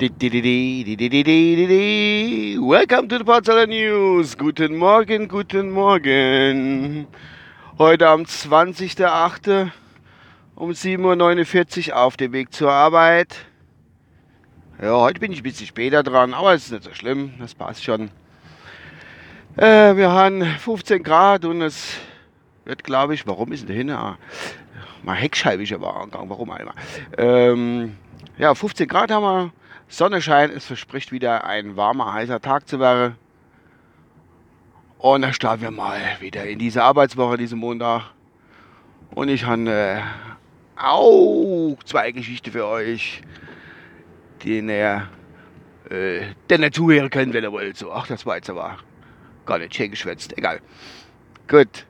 Welcome to the Potsdamer News. Guten Morgen, guten Morgen. Heute am 20.08. um 7.49 Uhr auf dem Weg zur Arbeit. Ja, heute bin ich ein bisschen später dran, aber es ist nicht so schlimm, das passt schon. Äh, wir haben 15 Grad und es wird, glaube ich, warum ist denn hinten? Ah, mal Heckscheibe ist aber angegangen, warum einmal? Ähm, ja, 15 Grad haben wir Sonnenschein, es verspricht wieder ein warmer, heißer Tag zu werden. Und dann starten wir mal wieder in diese Arbeitswoche, diesen Montag. Und ich habe äh, auch zwei Geschichten für euch, die ihr äh, denn zuhören könnt, wenn ihr wollt. So, ach, das war jetzt aber gar nicht schön geschwätzt. Egal. Gut.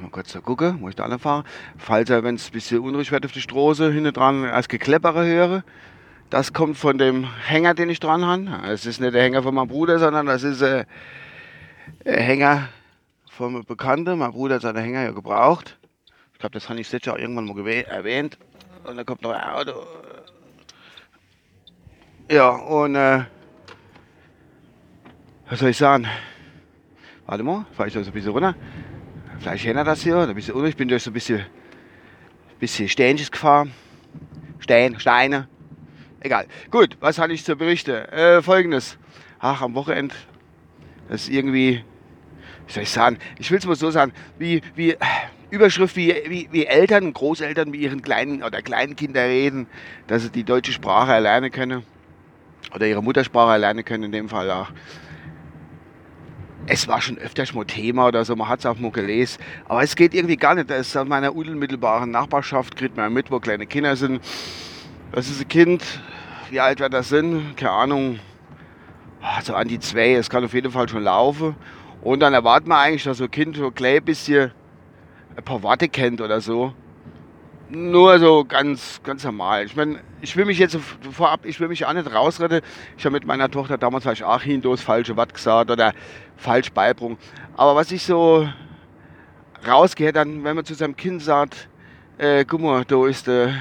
Mal kurz da gucken, wo ich da fahre. Falls ihr, wenn es ein bisschen unruhig wird auf der Straße, hinten dran als Gekleppere höre, das kommt von dem Hänger, den ich dran habe. Es ist nicht der Hänger von meinem Bruder, sondern das ist äh, der Hänger von einem Bekannten. Mein Bruder hat seine Hänger ja gebraucht. Ich glaube, das habe ich letztes Jahr irgendwann mal erwähnt. Und dann kommt noch ein Auto. Ja, und äh, was soll ich sagen? Warte mal, fahre ich da so ein bisschen runter. Vielleicht erinnert das hier, ein bisschen. Ich bin durch so ein bisschen, bisschen Stänches gefahren. Stein, Steine. Egal. Gut, was hatte ich zu berichten? Äh, Folgendes. Ach, am Wochenende, das ist irgendwie, wie soll ich sagen, ich will es mal so sagen, wie, wie Überschrift, wie, wie, wie Eltern Großeltern mit ihren kleinen oder kleinen Kindern reden, dass sie die deutsche Sprache erlernen können. Oder ihre Muttersprache erlernen können, in dem Fall auch. Es war schon öfters mal Thema oder so, man hat es auch mal gelesen. Aber es geht irgendwie gar nicht. Das ist in meiner unmittelbaren Nachbarschaft, kriegt man mit, wo kleine Kinder sind. Das ist ein Kind, wie alt wird das sind? Keine Ahnung. Ah, so an die zwei. Es kann auf jeden Fall schon laufen. Und dann erwartet man eigentlich, dass so ein Kind so ein bisschen ein paar Worte kennt oder so. Nur so ganz, ganz normal. Ich meine, ich will mich jetzt vorab, ich will mich auch nicht rausretten. Ich habe mit meiner Tochter damals vielleicht auch hin das falsche Wort gesagt oder falsch beibrungen. Aber was ich so rausgehe, dann, wenn man zu seinem Kind sagt, äh, guck mal, da ist der,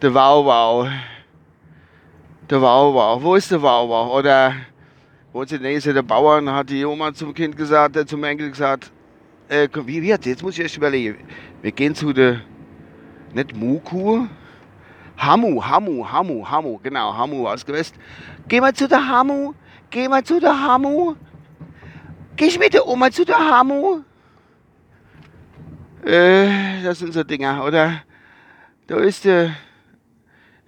der Wow Wow der Wauwau, wo ist der Wauwau? Oder wo in der Nähe der Bauern hat die Oma zum Kind gesagt, äh, zum Enkel gesagt, äh, wie wird jetzt muss ich erst überlegen. Wir gehen zu der, nicht Muku, Hamu, Hamu, Hamu, Hamu, genau, Hamu aus gewusst. Gehen wir zu der Hamu, gehen wir zu der Hamu. Geh ich mit der Oma zu der Hamu? Äh, das sind so Dinger, oder? Da ist der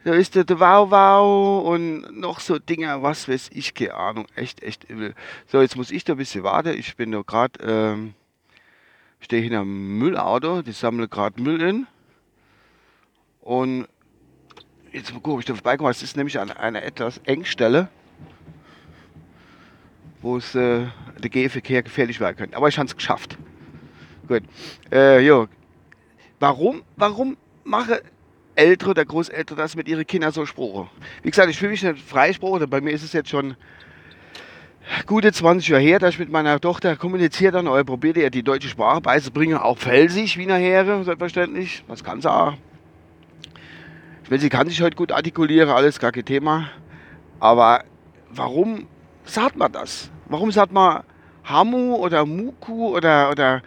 da ist der, der Wow Wow und noch so Dinger, was weiß ich, keine Ahnung, echt, echt übel. So, jetzt muss ich da ein bisschen warten. Ich bin da gerade, ähm, stehe hinter einem Müllauto, die sammle gerade Müll in. Und jetzt mal gucken, ob ich da vorbeikomme. Es ist nämlich an einer etwas Engstelle, wo es äh, der Gehverkehr gefährlich werden könnte. Aber ich habe es geschafft. Gut. Äh, jo. Warum, warum mache Ältere oder Großeltern das mit ihren Kindern so sprechen. Wie gesagt, ich fühle mich nicht freigesprochen. Bei mir ist es jetzt schon gute 20 Jahre her, dass ich mit meiner Tochter kommuniziert habe oder probierte ihr die deutsche Sprache beizubringen. Auch Felsig, Wiener Heere, selbstverständlich. Das kann sie auch. Ich will, sie kann sich heute gut artikulieren, alles gar kein Thema. Aber warum sagt man das? Warum sagt man Hamu oder Muku oder, oder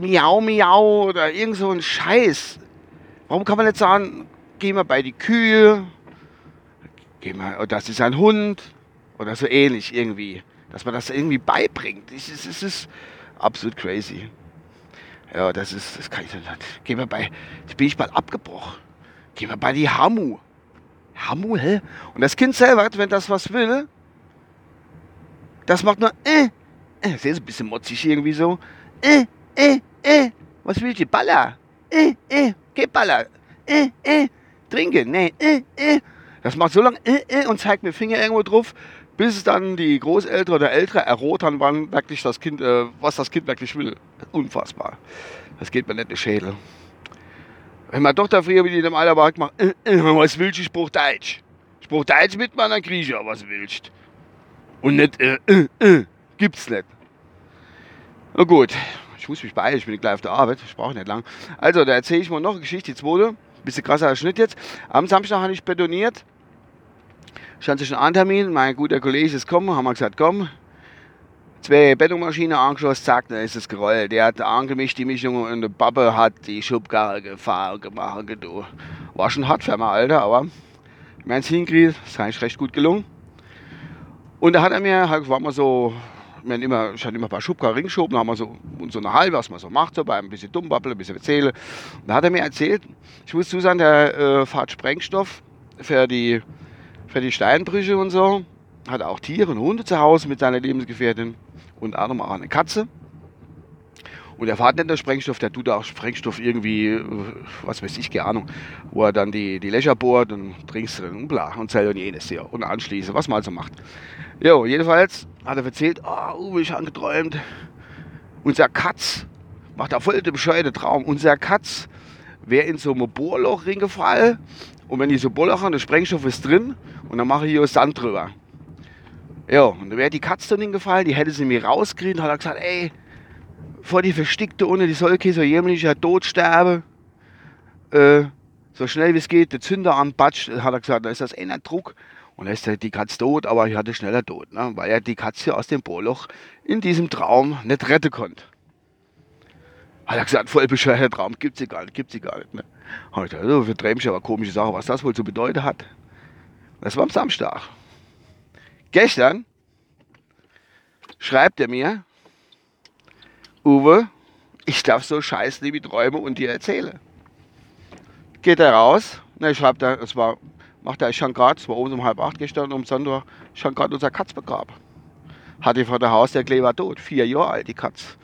Miau Miau oder irgend so ein Scheiß. Warum kann man nicht sagen, gehen wir bei die Kühe, gehen wir, oder das ist ein Hund oder so ähnlich irgendwie. Dass man das irgendwie beibringt. Es ist, es ist absolut crazy. Ja, das ist, das kann ich nicht. Gehen wir bei, jetzt bin ich bald abgebrochen. Gehen wir bei die Hamu. Hamu, hä? Und das Kind selber, wenn das was will, das macht nur, äh, äh, ist ein bisschen motzig irgendwie so, äh, äh, äh, was willst du? Baller? Äh, äh, geh Baller. Äh, äh, trinken. Nee, äh, äh. Das macht so lange äh, äh und zeigt mit Finger irgendwo drauf, bis dann die Großeltern oder Ältere errotern, wann wirklich das Kind, äh, was das Kind wirklich will. Unfassbar. Das geht mir nicht in den Schädel. Wenn meine Tochter früher in dem Alter war, gemacht, äh, äh, was willst du, ich brauch Deutsch. Ich brauch Deutsch mit meiner Grieche, was willst Und nicht, äh, äh, äh, gibt's nicht. Na gut, ich muss mich beeilen, ich bin gleich auf der Arbeit, ich brauche nicht lang. Also, da erzähle ich mal noch eine Geschichte, die zweite. Bisschen krasser Schnitt jetzt. Am Samstag habe ich betoniert. Stand sich ein Termin. Mein guter Kollege ist gekommen. Haben wir gesagt, komm. Zwei Betonmaschinen angeschlossen, zack, dann ist es gerollt. Der hat angemischt die Mischung und der Pappe hat die Schubkarre gefahren gemacht. Du. War schon hart für mich, Alter, aber wir haben es hingekriegt. Ist eigentlich recht gut gelungen. Und da hat er mir, halt, war mal so wir haben immer, ich hatte immer ein paar Schubkarren ringeschoben, haben wir so, und so eine halbe, was man so macht, so bei ein bisschen Dummbabbel, ein bisschen erzählen. Und da hat er mir erzählt, ich muss zusagen, der äh, fährt Sprengstoff für die, für die Steinbrüche und so. Hat auch Tiere und Hunde zu Hause mit seiner Lebensgefährtin und anderem auch eine Katze. Und er fährt nicht der Sprengstoff, der tut auch Sprengstoff irgendwie, äh, was weiß ich, keine Ahnung, wo er dann die, die Löcher bohrt und trinkst drin und bla und zählt und jenes hier und anschließend, was man also macht. Jo, jedenfalls hat er erzählt, oh, Uwe, ich habe geträumt, unser Katz, macht da voll den bescheuerte Traum, unser Katz wäre in so ein Bohrloch reingefallen und wenn diese Bohrloch der Sprengstoff ist drin und dann mache ich hier Sand drüber. Ja, und dann wäre die Katze dann hingefallen, die hätte sie mir rausgekriegt und hat gesagt, ey, vor die Verstickte ohne die Solke so jämlicher Tod sterben. Äh, so schnell wie es geht, der Zünder anpatscht, hat er gesagt, da ist das einer Druck. Und dann ist die Katze tot, aber ich hatte schneller tot, ne? weil er die Katze aus dem Bohrloch in diesem Traum nicht retten konnte. Hat er gesagt, voll bescheuerter Traum, gibt sie gar nicht, gibt sie gar nicht. Ne? Habe ich gedacht, so für Träumchen, aber komische Sache, was das wohl zu bedeuten hat. Das war am Samstag. Gestern schreibt er mir, Uwe, ich darf so scheiß liebe Träume und dir erzählen. Geht er raus, ne, schreibt er, es war, macht er gerade, es war oben um halb acht gestern, um Sonntag, schon gerade unser Katz begraben. Hatte vor der Haus, der Klee war tot, vier Jahre alt, die Katz.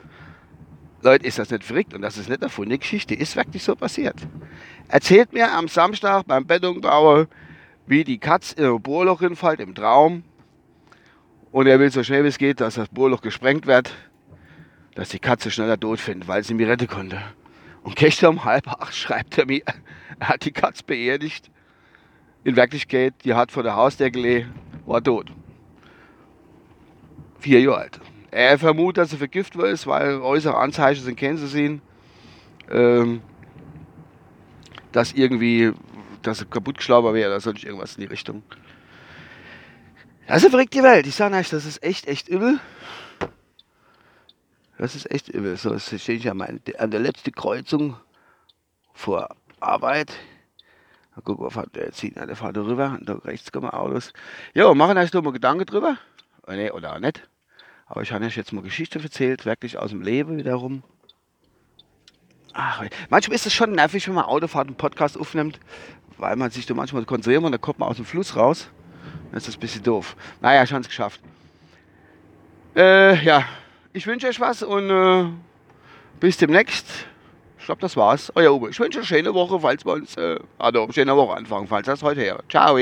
Leute, ist das nicht verrückt und das ist nicht eine Geschichte, ist wirklich so passiert. Erzählt mir am Samstag beim Betonbauer, wie die Katz in ein Bohrloch hinfällt im Traum und er will so schnell wie es geht, dass das Bohrloch gesprengt wird dass die Katze schneller tot findet, weil sie mich retten konnte. Und gestern um halb acht schreibt er mir, er hat die Katze beerdigt. In Wirklichkeit, die hat vor der gelegen, war tot. Vier Jahre alt. Er vermutet, dass sie vergiftet ist, weil äußere Anzeichen sind, kennen Sie sehen, ähm, dass irgendwie, dass sie kaputtgeschlagen wäre oder sonst irgendwas in die Richtung. Das eine verrückte Welt. Ich sage euch, das ist echt, echt übel. Das ist echt übel. So, jetzt stehe ich an, an der letzten Kreuzung vor Arbeit. Mal gucken, was hat der jetzt hin? Der fährt da rüber und da rechts kommen Autos. Ja, machen euch doch mal Gedanken drüber. Oder, nee, oder auch nicht. Aber ich habe euch jetzt mal Geschichte erzählt, wirklich aus dem Leben wiederum. Ach, manchmal ist es schon nervig, wenn man Autofahrt einen Podcast aufnimmt, weil man sich da manchmal konzentriert und dann kommt man aus dem Fluss raus. Das ist ein bisschen doof. Naja, ich habe es geschafft. Äh, ja, ich wünsche euch was und äh, bis demnächst. Ich glaube, das war's. Euer Uwe. Ich wünsche eine schöne Woche, falls wir uns, äh, also schöne Woche anfangen, falls das heute her. Ciao.